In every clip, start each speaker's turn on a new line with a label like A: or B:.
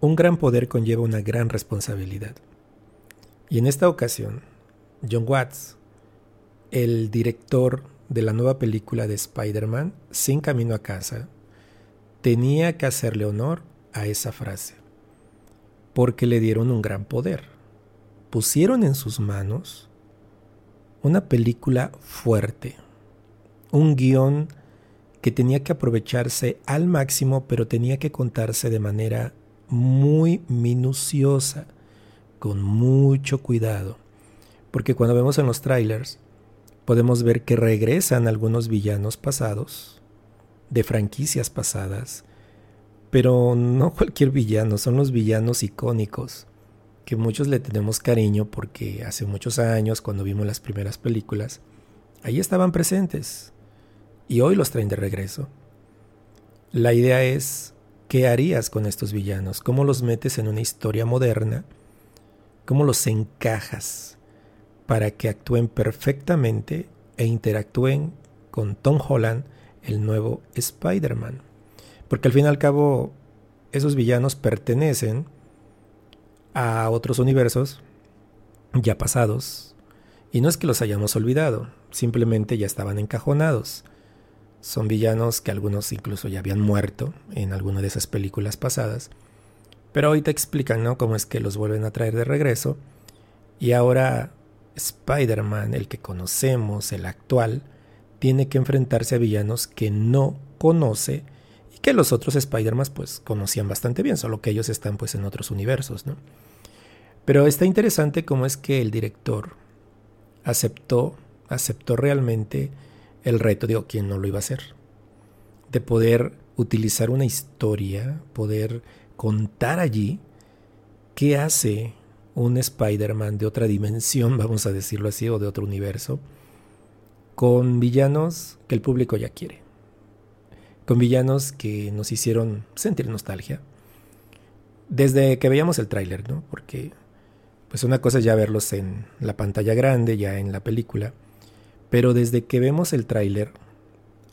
A: un gran poder conlleva una gran responsabilidad. Y en esta ocasión, John Watts, el director de la nueva película de Spider-Man, Sin Camino a Casa, tenía que hacerle honor a esa frase, porque le dieron un gran poder. Pusieron en sus manos una película fuerte, un guion que tenía que aprovecharse al máximo, pero tenía que contarse de manera muy minuciosa, con mucho cuidado. Porque cuando vemos en los trailers, podemos ver que regresan algunos villanos pasados, de franquicias pasadas, pero no cualquier villano, son los villanos icónicos, que muchos le tenemos cariño porque hace muchos años, cuando vimos las primeras películas, ahí estaban presentes y hoy los traen de regreso. La idea es, ¿qué harías con estos villanos? ¿Cómo los metes en una historia moderna? ¿Cómo los encajas para que actúen perfectamente e interactúen con Tom Holland, el nuevo Spider-Man? Porque al fin y al cabo, esos villanos pertenecen a otros universos ya pasados. Y no es que los hayamos olvidado, simplemente ya estaban encajonados. Son villanos que algunos incluso ya habían muerto en alguna de esas películas pasadas. Pero hoy te explican, ¿no? Cómo es que los vuelven a traer de regreso. Y ahora Spider-Man, el que conocemos, el actual, tiene que enfrentarse a villanos que no conoce y que los otros Spider-Man pues conocían bastante bien, solo que ellos están pues en otros universos, ¿no? Pero está interesante cómo es que el director aceptó, aceptó realmente el reto, digo, ¿quién no lo iba a hacer? De poder utilizar una historia, poder contar allí qué hace un Spider-Man de otra dimensión, vamos a decirlo así, o de otro universo, con villanos que el público ya quiere, con villanos que nos hicieron sentir nostalgia, desde que veíamos el tráiler, ¿no? Porque pues una cosa es ya verlos en la pantalla grande, ya en la película, pero desde que vemos el tráiler,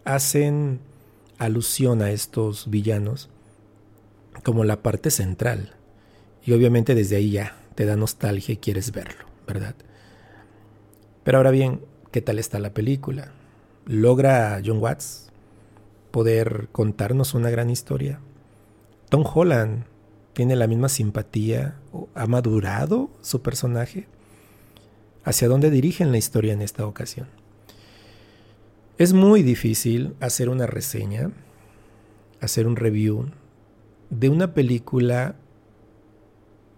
A: hacen alusión a estos villanos como la parte central. Y obviamente desde ahí ya te da nostalgia y quieres verlo, ¿verdad? Pero ahora bien, ¿qué tal está la película? ¿Logra John Watts poder contarnos una gran historia? Tom Holland tiene la misma simpatía, ha madurado su personaje. ¿Hacia dónde dirigen la historia en esta ocasión? Es muy difícil hacer una reseña, hacer un review de una película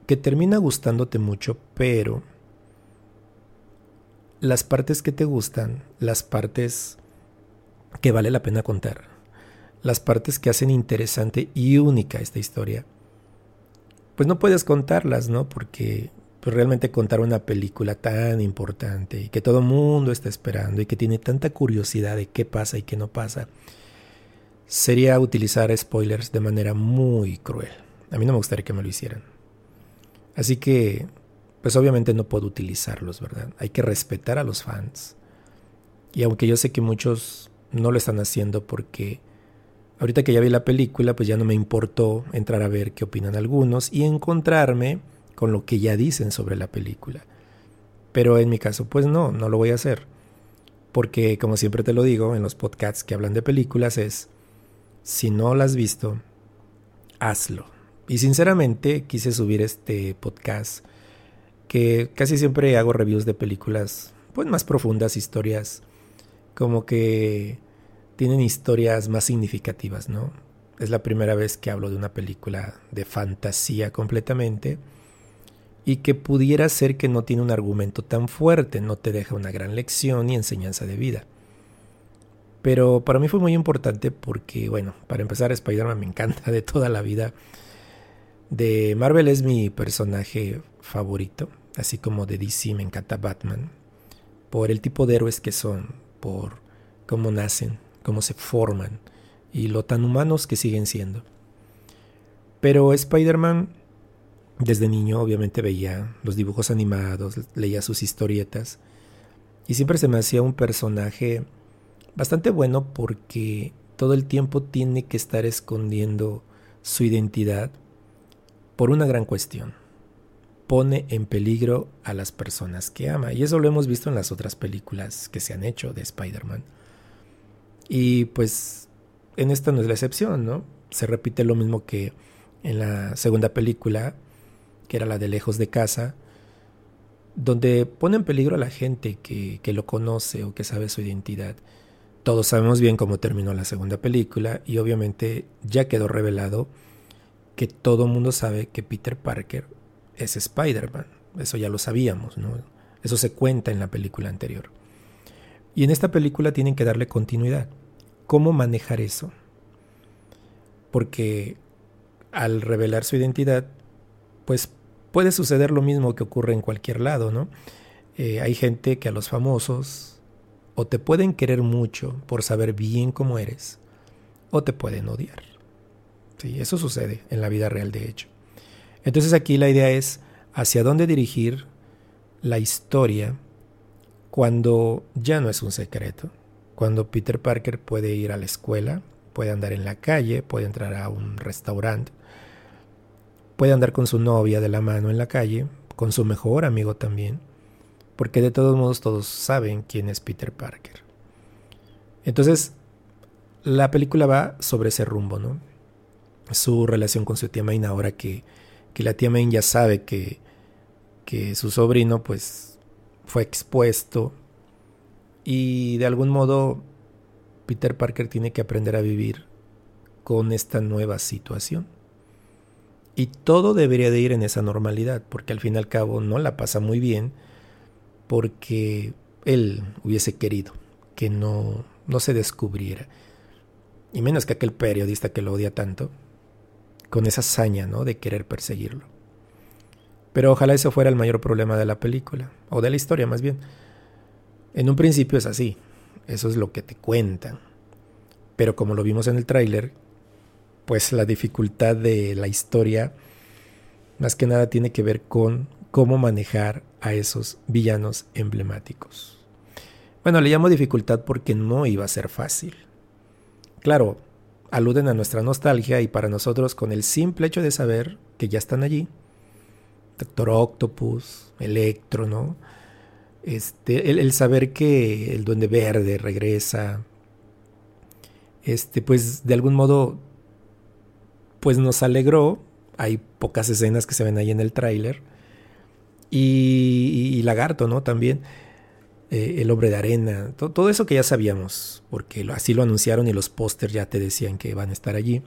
A: que termina gustándote mucho, pero las partes que te gustan, las partes que vale la pena contar, las partes que hacen interesante y única esta historia, pues no puedes contarlas, ¿no? Porque pues realmente contar una película tan importante y que todo el mundo está esperando y que tiene tanta curiosidad de qué pasa y qué no pasa, sería utilizar spoilers de manera muy cruel. A mí no me gustaría que me lo hicieran. Así que, pues obviamente no puedo utilizarlos, ¿verdad? Hay que respetar a los fans. Y aunque yo sé que muchos no lo están haciendo porque ahorita que ya vi la película, pues ya no me importó entrar a ver qué opinan algunos y encontrarme con lo que ya dicen sobre la película. Pero en mi caso, pues no, no lo voy a hacer. Porque como siempre te lo digo en los podcasts que hablan de películas es, si no la has visto, hazlo. Y sinceramente quise subir este podcast que casi siempre hago reviews de películas pues más profundas, historias como que tienen historias más significativas, ¿no? Es la primera vez que hablo de una película de fantasía completamente y que pudiera ser que no tiene un argumento tan fuerte, no te deja una gran lección y enseñanza de vida. Pero para mí fue muy importante porque, bueno, para empezar, Spider-Man me encanta de toda la vida. De Marvel es mi personaje favorito, así como de DC me encanta Batman, por el tipo de héroes que son, por cómo nacen, cómo se forman y lo tan humanos que siguen siendo. Pero Spider-Man desde niño obviamente veía los dibujos animados, leía sus historietas y siempre se me hacía un personaje bastante bueno porque todo el tiempo tiene que estar escondiendo su identidad por una gran cuestión. Pone en peligro a las personas que ama. Y eso lo hemos visto en las otras películas que se han hecho de Spider-Man. Y pues en esta no es la excepción, ¿no? Se repite lo mismo que en la segunda película, que era la de Lejos de Casa, donde pone en peligro a la gente que, que lo conoce o que sabe su identidad. Todos sabemos bien cómo terminó la segunda película y obviamente ya quedó revelado que todo el mundo sabe que Peter Parker es Spider-Man. Eso ya lo sabíamos, ¿no? Eso se cuenta en la película anterior. Y en esta película tienen que darle continuidad. ¿Cómo manejar eso? Porque al revelar su identidad, pues puede suceder lo mismo que ocurre en cualquier lado, ¿no? Eh, hay gente que a los famosos o te pueden querer mucho por saber bien cómo eres, o te pueden odiar. Sí, eso sucede en la vida real, de hecho. Entonces aquí la idea es hacia dónde dirigir la historia cuando ya no es un secreto, cuando Peter Parker puede ir a la escuela, puede andar en la calle, puede entrar a un restaurante, puede andar con su novia de la mano en la calle, con su mejor amigo también, porque de todos modos todos saben quién es Peter Parker. Entonces, la película va sobre ese rumbo, ¿no? Su relación con su tía Main ahora que, que la tía Main ya sabe que, que su sobrino pues fue expuesto y de algún modo Peter Parker tiene que aprender a vivir con esta nueva situación. Y todo debería de ir en esa normalidad, porque al fin y al cabo no la pasa muy bien, porque él hubiese querido que no, no se descubriera. Y menos que aquel periodista que lo odia tanto, con esa hazaña ¿no? de querer perseguirlo. Pero ojalá eso fuera el mayor problema de la película, o de la historia más bien. En un principio es así, eso es lo que te cuentan. Pero como lo vimos en el tráiler, pues la dificultad de la historia más que nada tiene que ver con cómo manejar a esos villanos emblemáticos. Bueno, le llamo dificultad porque no iba a ser fácil. Claro, aluden a nuestra nostalgia y para nosotros con el simple hecho de saber que ya están allí, Doctor Octopus, Electro, ¿no? Este, el, el saber que el Duende Verde regresa, este, pues de algún modo pues nos alegró. Hay pocas escenas que se ven ahí en el tráiler. Y, Lagarto, ¿no? También. Eh, el hombre de arena. todo eso que ya sabíamos. Porque así lo anunciaron y los pósters ya te decían que van a estar allí.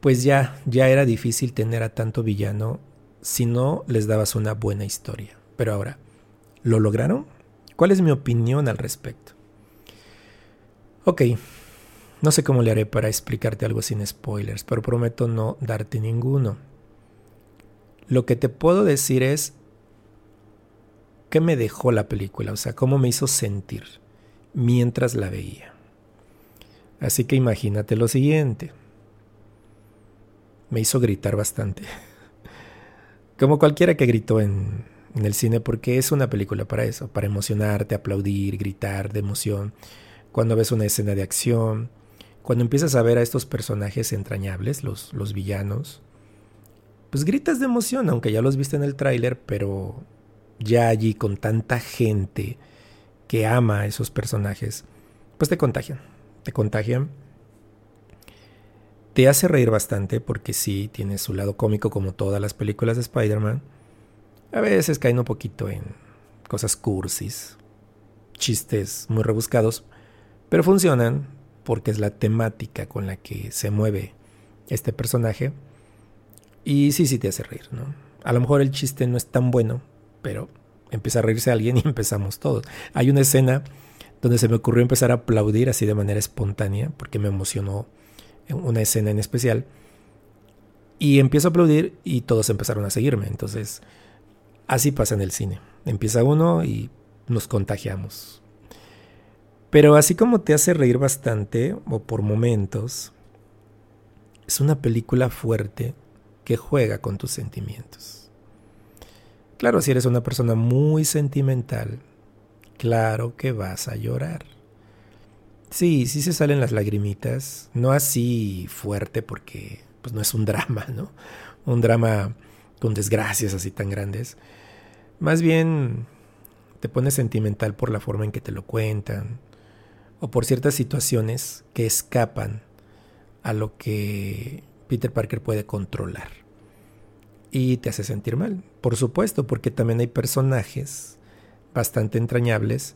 A: Pues ya, ya era difícil tener a tanto villano si no les dabas una buena historia. Pero ahora, ¿lo lograron? ¿Cuál es mi opinión al respecto? Ok, no sé cómo le haré para explicarte algo sin spoilers, pero prometo no darte ninguno. Lo que te puedo decir es qué me dejó la película, o sea, cómo me hizo sentir mientras la veía. Así que imagínate lo siguiente. Me hizo gritar bastante. Como cualquiera que gritó en, en el cine, porque es una película para eso, para emocionarte, aplaudir, gritar de emoción. Cuando ves una escena de acción, cuando empiezas a ver a estos personajes entrañables, los, los villanos, pues gritas de emoción, aunque ya los viste en el tráiler, pero ya allí con tanta gente que ama a esos personajes, pues te contagian, te contagian. Te hace reír bastante porque sí, tiene su lado cómico como todas las películas de Spider-Man. A veces caen un poquito en cosas cursis, chistes muy rebuscados, pero funcionan, porque es la temática con la que se mueve este personaje. Y sí, sí te hace reír, ¿no? A lo mejor el chiste no es tan bueno, pero empieza a reírse alguien y empezamos todos. Hay una escena donde se me ocurrió empezar a aplaudir así de manera espontánea, porque me emocionó una escena en especial. Y empiezo a aplaudir y todos empezaron a seguirme. Entonces, así pasa en el cine. Empieza uno y nos contagiamos. Pero así como te hace reír bastante, o por momentos, es una película fuerte que juega con tus sentimientos. Claro, si eres una persona muy sentimental, claro que vas a llorar. Sí, sí se salen las lagrimitas, no así fuerte porque pues no es un drama, ¿no? Un drama con desgracias así tan grandes. Más bien te pones sentimental por la forma en que te lo cuentan o por ciertas situaciones que escapan a lo que Peter Parker puede controlar. Y te hace sentir mal, por supuesto, porque también hay personajes bastante entrañables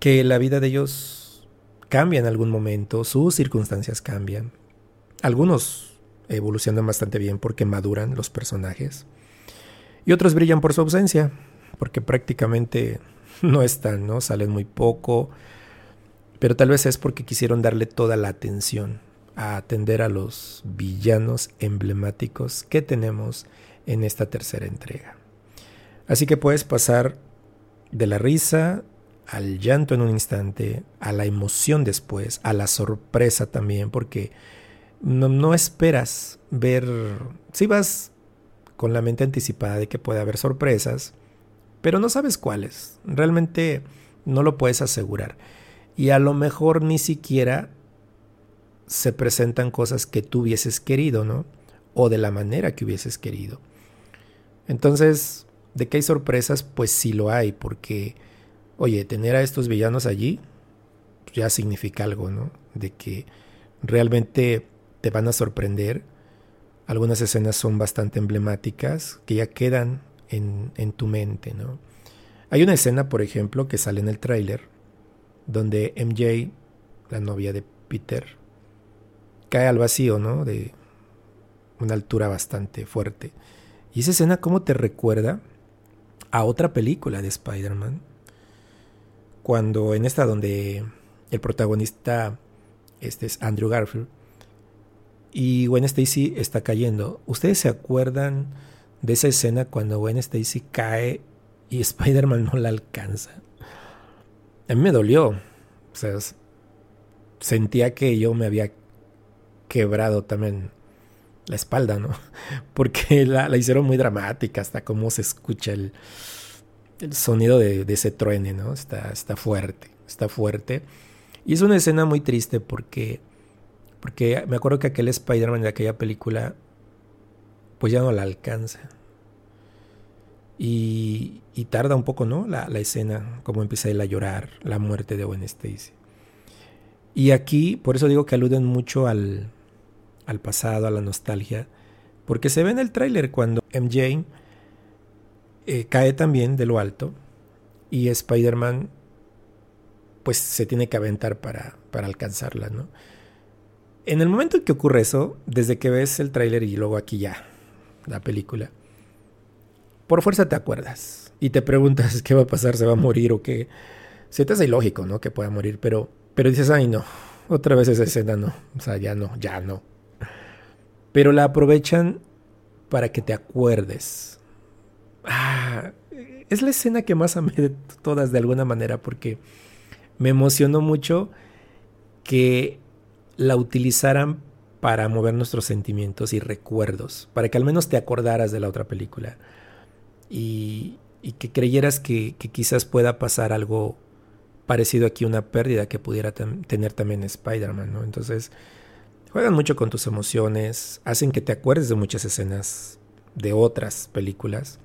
A: que la vida de ellos cambia en algún momento, sus circunstancias cambian. Algunos evolucionan bastante bien porque maduran los personajes. Y otros brillan por su ausencia, porque prácticamente no están, ¿no? Salen muy poco. Pero tal vez es porque quisieron darle toda la atención a atender a los villanos emblemáticos que tenemos en esta tercera entrega. Así que puedes pasar de la risa al llanto en un instante, a la emoción después, a la sorpresa también, porque no, esperas ver, si vas con la mente anticipada de que puede haber sorpresas, pero no sabes cuáles, realmente no lo puedes asegurar. Y a lo mejor ni siquiera se presentan cosas que tú hubieses querido, ¿no? O de la manera que hubieses querido. Entonces, ¿de qué hay sorpresas? Pues sí lo hay, porque, oye, tener a estos villanos allí ya significa algo, ¿no? De que realmente te van a sorprender. Algunas escenas son bastante emblemáticas que ya quedan en, en tu mente, ¿no? Hay una escena, por ejemplo, que sale en el tráiler, donde MJ, la novia de Peter, cae al vacío, ¿no? De una altura bastante fuerte. Y esa escena, ¿cómo te recuerda a otra película de Spider-Man? Cuando en esta donde el protagonista este es Andrew Garfield y Gwen Stacy está cayendo. ¿Ustedes se acuerdan de esa escena cuando Gwen Stacy cae y Spider-Man no la alcanza? A mí me dolió. O sea, sentía que yo me había quebrado también la espalda, ¿no? Porque la, hicieron muy dramática, hasta cómo se escucha el, el sonido de, ese truene, ¿no? Está, está fuerte, está fuerte. Y es una escena muy triste porque porque me acuerdo que aquel Spider-Man de aquella película, pues ya no la alcanza. Y, tarda un poco, ¿no? La, escena, como empieza él a llorar, la muerte de Gwen Stacy. Y aquí, por eso digo que aluden mucho al, al pasado, a la nostalgia, porque se ve en el tráiler cuando MJ eh, cae también de lo alto y Spider-Man pues se tiene que aventar para, para alcanzarla, ¿no? En el momento en que ocurre eso, desde que ves el tráiler y luego aquí ya, la película, por fuerza te acuerdas y te preguntas qué va a pasar, se va a morir o qué. Se te hace ilógico, ¿no? Que pueda morir, pero, pero dices, ay no, otra vez esa escena no, o sea, ya no, ya no. Pero la aprovechan para que te acuerdes. Ah, es la escena que más amé de todas de alguna manera porque me emocionó mucho que la utilizaran para mover nuestros sentimientos y recuerdos, para que al menos te acordaras de la otra película y, que creyeras que, quizás pueda pasar algo parecido aquí, una pérdida que pudiera tener también Spider-Man, ¿no? Entonces, juegan mucho con tus emociones, hacen que te acuerdes de muchas escenas de otras películas,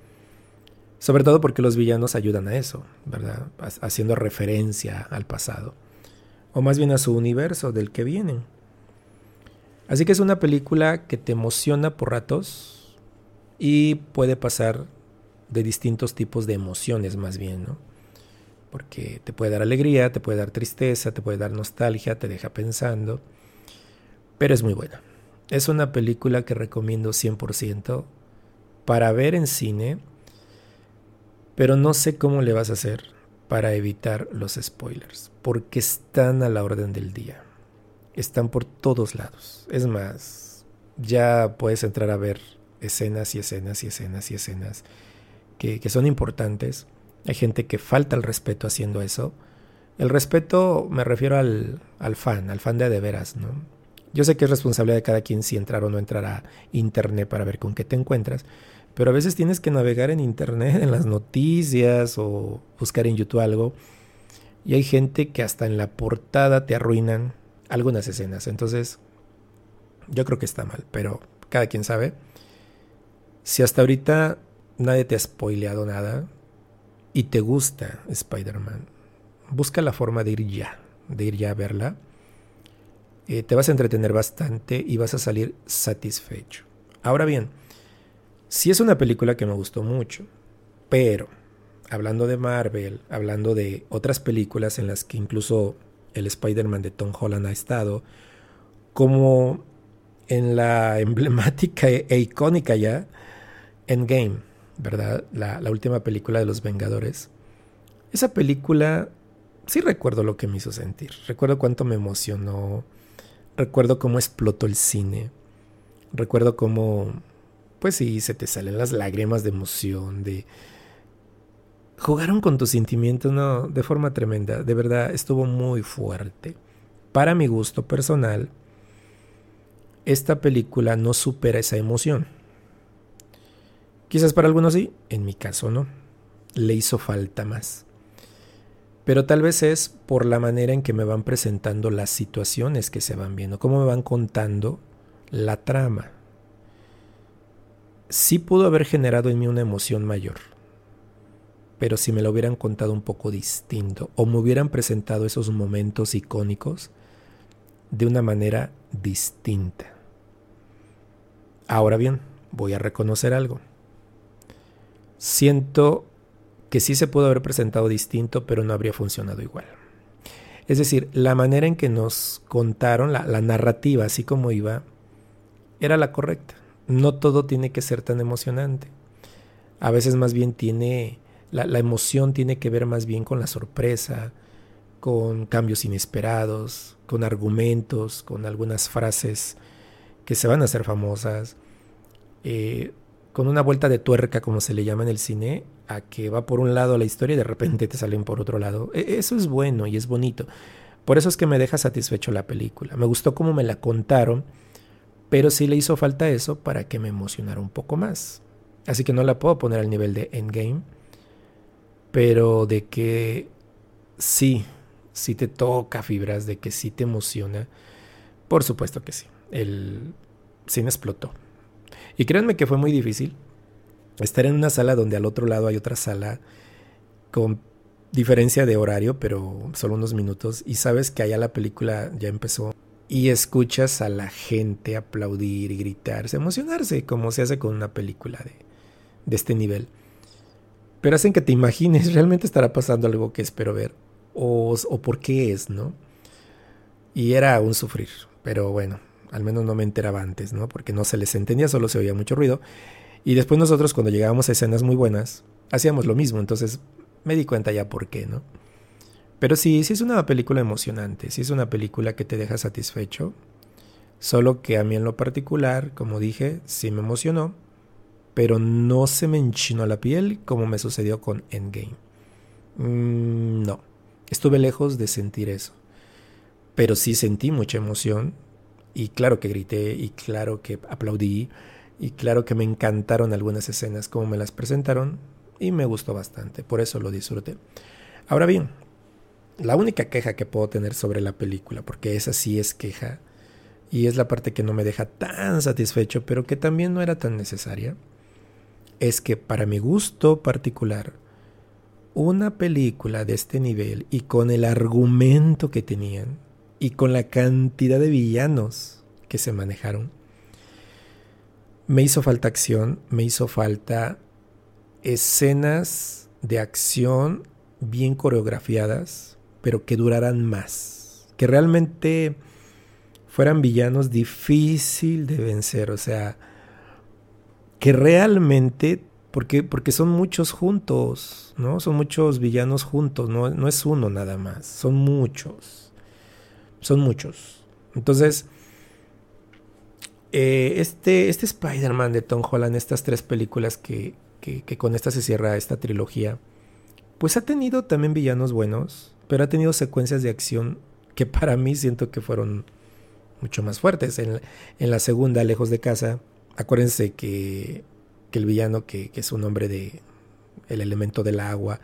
A: sobre todo porque los villanos ayudan a eso, ¿verdad? Haciendo referencia al pasado o más bien a su universo del que vienen. Así que es una película que te emociona por ratos y puede pasar de distintos tipos de emociones más bien, ¿no? Porque te puede dar alegría, te puede dar tristeza, te puede dar nostalgia, te deja pensando, pero es muy buena. Es una película que recomiendo 100% para ver en cine, pero no sé cómo le vas a hacer para evitar los spoilers, porque están a la orden del día. Están por todos lados. Es más, ya puedes entrar a ver escenas y escenas y escenas y escenas que, son importantes. Hay gente que falta el respeto haciendo eso. El respeto me refiero al, al fan, al fan de de veras, ¿no? Yo sé que es responsabilidad de cada quien si entrar o no entrar a internet para ver con qué te encuentras, pero a veces tienes que navegar en internet, en las noticias o buscar en YouTube algo. Y hay gente que hasta en la portada te arruinan algunas escenas. Entonces, Yo creo que está mal, pero cada quien sabe. Si hasta ahorita nadie te ha spoileado nada y te gusta Spider-Man, busca la forma de ir ya, de ir ya a verla. Eh, te vas a entretener bastante y vas a salir satisfecho. Ahora bien, si es una película que me gustó mucho, pero hablando de Marvel, hablando de otras películas en las que incluso el Spider-Man de Tom Holland ha estado, como en la emblemática e icónica ya Endgame, ¿verdad? La, última película de los Vengadores. Esa película sí recuerdo lo que me hizo sentir, recuerdo cuánto me emocionó, recuerdo cómo explotó el cine, recuerdo cómo, pues sí, se te salen las lágrimas de emoción, de, jugaron con tus sentimientos no, de forma tremenda. De verdad, estuvo muy fuerte. Para mi gusto personal, esta película no supera esa emoción. Quizás para algunos sí, en mi caso no. Le hizo falta más. Pero tal vez es por la manera en que me van presentando las situaciones que se van viendo, cómo me van contando la trama. Sí pudo haber generado en mí una emoción mayor pero si me lo hubieran contado un poco distinto o me hubieran presentado esos momentos icónicos de una manera distinta. Ahora bien, voy a reconocer algo. Siento que sí se pudo haber presentado distinto, pero no habría funcionado igual. Es decir, la manera en que nos contaron, la, la narrativa, así como iba, era la correcta. No todo tiene que ser tan emocionante. A veces más bien tiene la, emoción tiene que ver más bien con la sorpresa, con cambios inesperados, con argumentos, con algunas frases que se van a hacer famosas, eh, con una vuelta de tuerca, como se le llama en el cine, a que va por un lado la historia y de repente te salen por otro lado. E, eso es bueno y es bonito. Por eso es que me deja satisfecho la película. Me gustó cómo me la contaron, pero sí le hizo falta eso para que me emocionara un poco más. Así que no la puedo poner al nivel de Endgame pero de que sí, sí te toca fibras, de que sí te emociona, por supuesto que sí. El cine explotó. Y créanme que fue muy difícil estar en una sala donde al otro lado hay otra sala con diferencia de horario, pero solo unos minutos, y sabes que allá la película ya empezó y escuchas a la gente aplaudir gritarse, emocionarse, como se hace con una película de, de este nivel pero hacen que te imagines, realmente estará pasando algo que espero ver, o, o por qué es, ¿no? Y era un sufrir, pero bueno, al menos no me enteraba antes, ¿no? Porque no se les entendía, solo se oía mucho ruido. Y después nosotros cuando llegábamos a escenas muy buenas, hacíamos lo mismo, entonces me di cuenta ya por qué, ¿no? Pero sí, sí es una película emocionante, sí es una película que te deja satisfecho, solo que a mí en lo particular, como dije, sí me emocionó, pero no se me enchinó la piel como me sucedió con Endgame. Mm, no, estuve lejos de sentir eso, pero sí sentí mucha emoción y claro que grité y claro que aplaudí y claro que me encantaron algunas escenas como me las presentaron y me gustó bastante, por eso lo disfruté. Ahora bien, la única queja que puedo tener sobre la película, porque esa sí es queja, y es la parte que no me deja tan satisfecho, pero que también no era tan necesaria, es que para mi gusto particular, una película de este nivel y con el argumento que tenían y con la cantidad de villanos que se manejaron, me hizo falta acción, me hizo falta escenas de acción bien coreografiadas, pero que duraran más, que realmente fueran villanos difícil de vencer, o sea, que realmente, porque, porque son muchos juntos, ¿no? Son muchos villanos juntos, no, no es uno nada más, son muchos, son muchos. Entonces, eh, este, este Spider-Man de Tom Holland, estas tres películas que, que, que con esta se cierra esta trilogía, pues ha tenido también villanos buenos, pero ha tenido secuencias de acción que para mí siento que fueron mucho más fuertes. En, en la segunda, Lejos de Casa, Acuérdense que, el villano, que, es un hombre de el elemento del agua,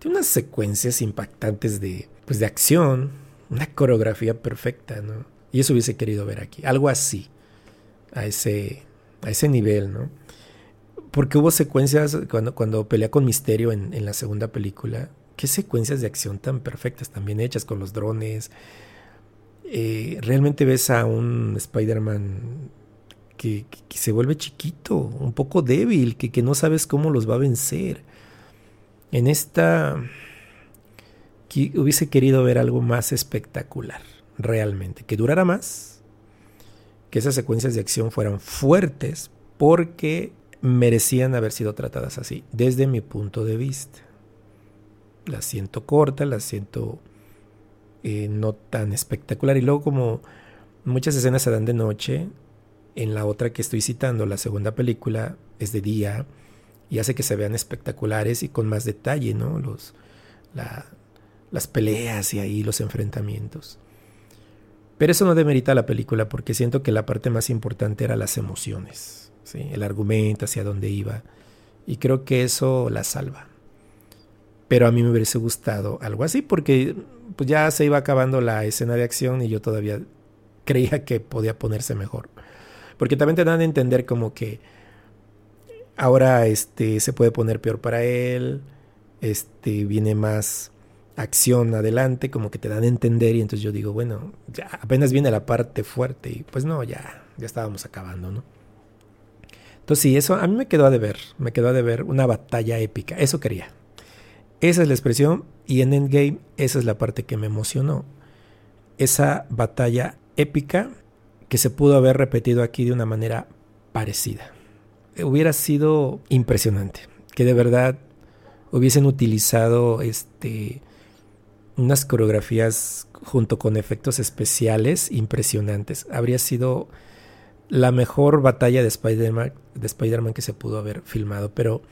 A: tiene unas secuencias impactantes de, pues de acción, una coreografía perfecta, ¿no? Y eso hubiese querido ver aquí, algo así. a ese, a ese nivel, ¿no? Porque hubo secuencias cuando, cuando pelea con Misterio en, en la segunda película. Qué secuencias de acción tan perfectas, también hechas con los drones. Eh, realmente ves a un Spider-Man que, se vuelve chiquito, un poco débil, que, que no sabes cómo los va a vencer. En esta hubiese querido ver algo más espectacular, realmente, que durara más, que esas secuencias de acción fueran fuertes, porque merecían haber sido tratadas así, desde mi punto de vista. Las siento cortas, las siento eh, no tan espectacular. Y luego como muchas escenas se dan de noche, en la otra que estoy citando, la segunda película, es de día y hace que se vean espectaculares y con más detalle, ¿no? Los, las peleas y ahí los enfrentamientos. Pero eso no demerita la película porque siento que la parte más importante era las emociones, ¿sí? el argumento hacia dónde iba. Y creo que eso la salva. Pero a mí me hubiese gustado algo así porque pues ya se iba acabando la escena de acción y yo todavía creía que podía ponerse mejor. Porque también te dan a entender como que ahora este se puede poner peor para él, este viene más acción adelante, como que te dan a entender y entonces yo digo, bueno, ya apenas viene la parte fuerte y pues no, ya ya estábamos acabando, ¿no? Entonces sí, eso a mí me quedó a deber, me quedó a deber una batalla épica, eso quería. Esa es la expresión y en Endgame esa es la parte que me emocionó. Esa batalla épica que se pudo haber repetido aquí de una manera parecida. Hubiera sido impresionante que de verdad hubiesen utilizado este unas coreografías junto con efectos especiales impresionantes. Habría sido la mejor batalla de Spider-Man de que se pudo haber filmado, pero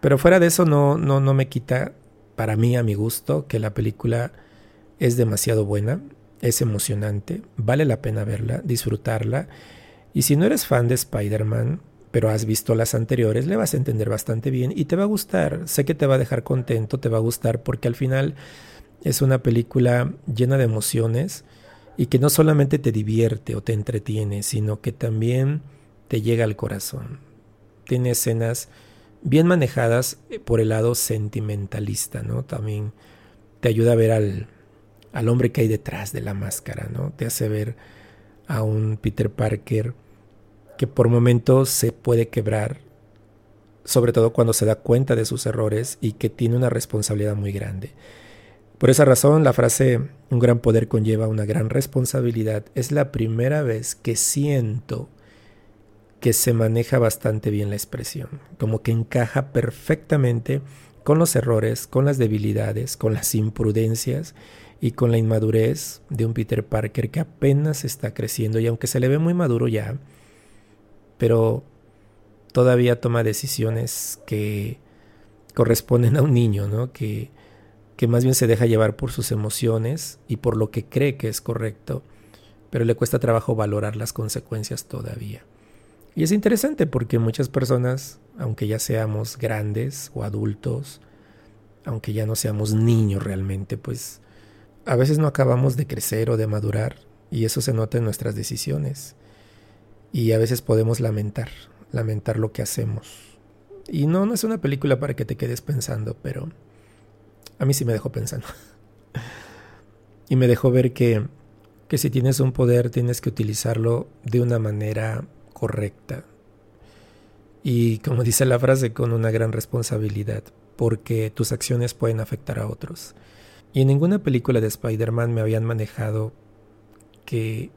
A: pero fuera de eso no no no me quita para mí a mi gusto que la película es demasiado buena es emocionante, vale la pena verla, disfrutarla. Y si no eres fan de Spider-Man, pero has visto las anteriores, le vas a entender bastante bien y te va a gustar. Sé que te va a dejar contento, te va a gustar porque al final es una película llena de emociones y que no solamente te divierte o te entretiene, sino que también te llega al corazón. Tiene escenas bien manejadas por el lado sentimentalista, ¿no? También te ayuda a ver al, al hombre que hay detrás de la máscara, ¿no? Te hace ver a un Peter Parker que por momentos se puede quebrar, sobre todo cuando se da cuenta de sus errores y que tiene una responsabilidad muy grande. Por esa razón, la frase un gran poder conlleva una gran responsabilidad es la primera vez que siento que se maneja bastante bien la expresión, como que encaja perfectamente con los errores, con las debilidades, con las imprudencias y con la inmadurez de un Peter Parker que apenas está creciendo y aunque se le ve muy maduro ya, pero todavía toma decisiones que corresponden a un niño, ¿no? Que, que más bien se deja llevar por sus emociones y por lo que cree que es correcto, pero le cuesta trabajo valorar las consecuencias todavía. Y es interesante porque muchas personas, aunque ya seamos grandes o adultos, aunque ya no seamos niños realmente, pues a veces no acabamos de crecer o de madurar y eso se nota en nuestras decisiones. Y a veces podemos lamentar, lamentar lo que hacemos. Y no, no es una película para que te quedes pensando, pero a mí sí me dejó pensando. y me dejó ver que, que si tienes un poder tienes que utilizarlo de una manera correcta. Y como dice la frase, con una gran responsabilidad, porque tus acciones pueden afectar a otros. Y en ninguna película de Spider-Man me habían manejado que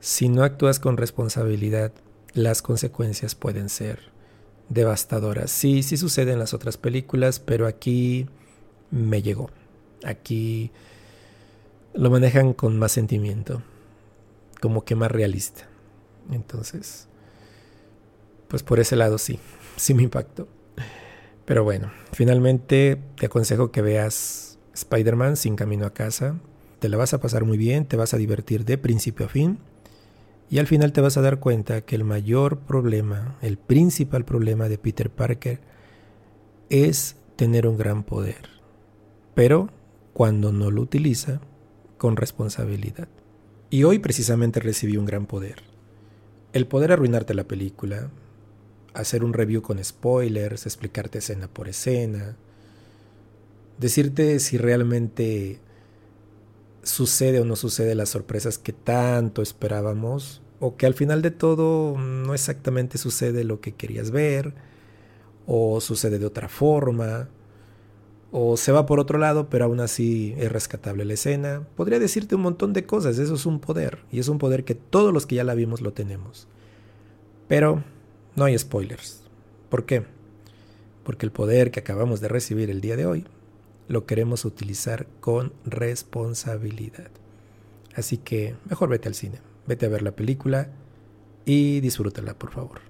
A: si no actúas con responsabilidad, las consecuencias pueden ser devastadoras. Sí, sí sucede en las otras películas, pero aquí me llegó. Aquí lo manejan con más sentimiento, como que más realista. Entonces, pues por ese lado sí, sí me impactó. Pero bueno, finalmente te aconsejo que veas Spider-Man sin camino a casa. Te la vas a pasar muy bien, te vas a divertir de principio a fin. Y al final te vas a dar cuenta que el mayor problema, el principal problema de Peter Parker es tener un gran poder. Pero cuando no lo utiliza con responsabilidad. Y hoy precisamente recibí un gran poder. el poder arruinarte la película, hacer un review con spoilers, explicarte escena por escena, decirte si realmente sucede o no sucede las sorpresas que tanto esperábamos, o que al final de todo no exactamente sucede lo que querías ver, o sucede de otra forma, o se va por otro lado, pero aún así es rescatable la escena. Podría decirte un montón de cosas, eso es un poder, y es un poder que todos los que ya la vimos lo tenemos. Pero no hay spoilers. ¿Por qué? Porque el poder que acabamos de recibir el día de hoy lo queremos utilizar con responsabilidad. Así que mejor vete al cine, vete a ver la película y disfrútala, por favor.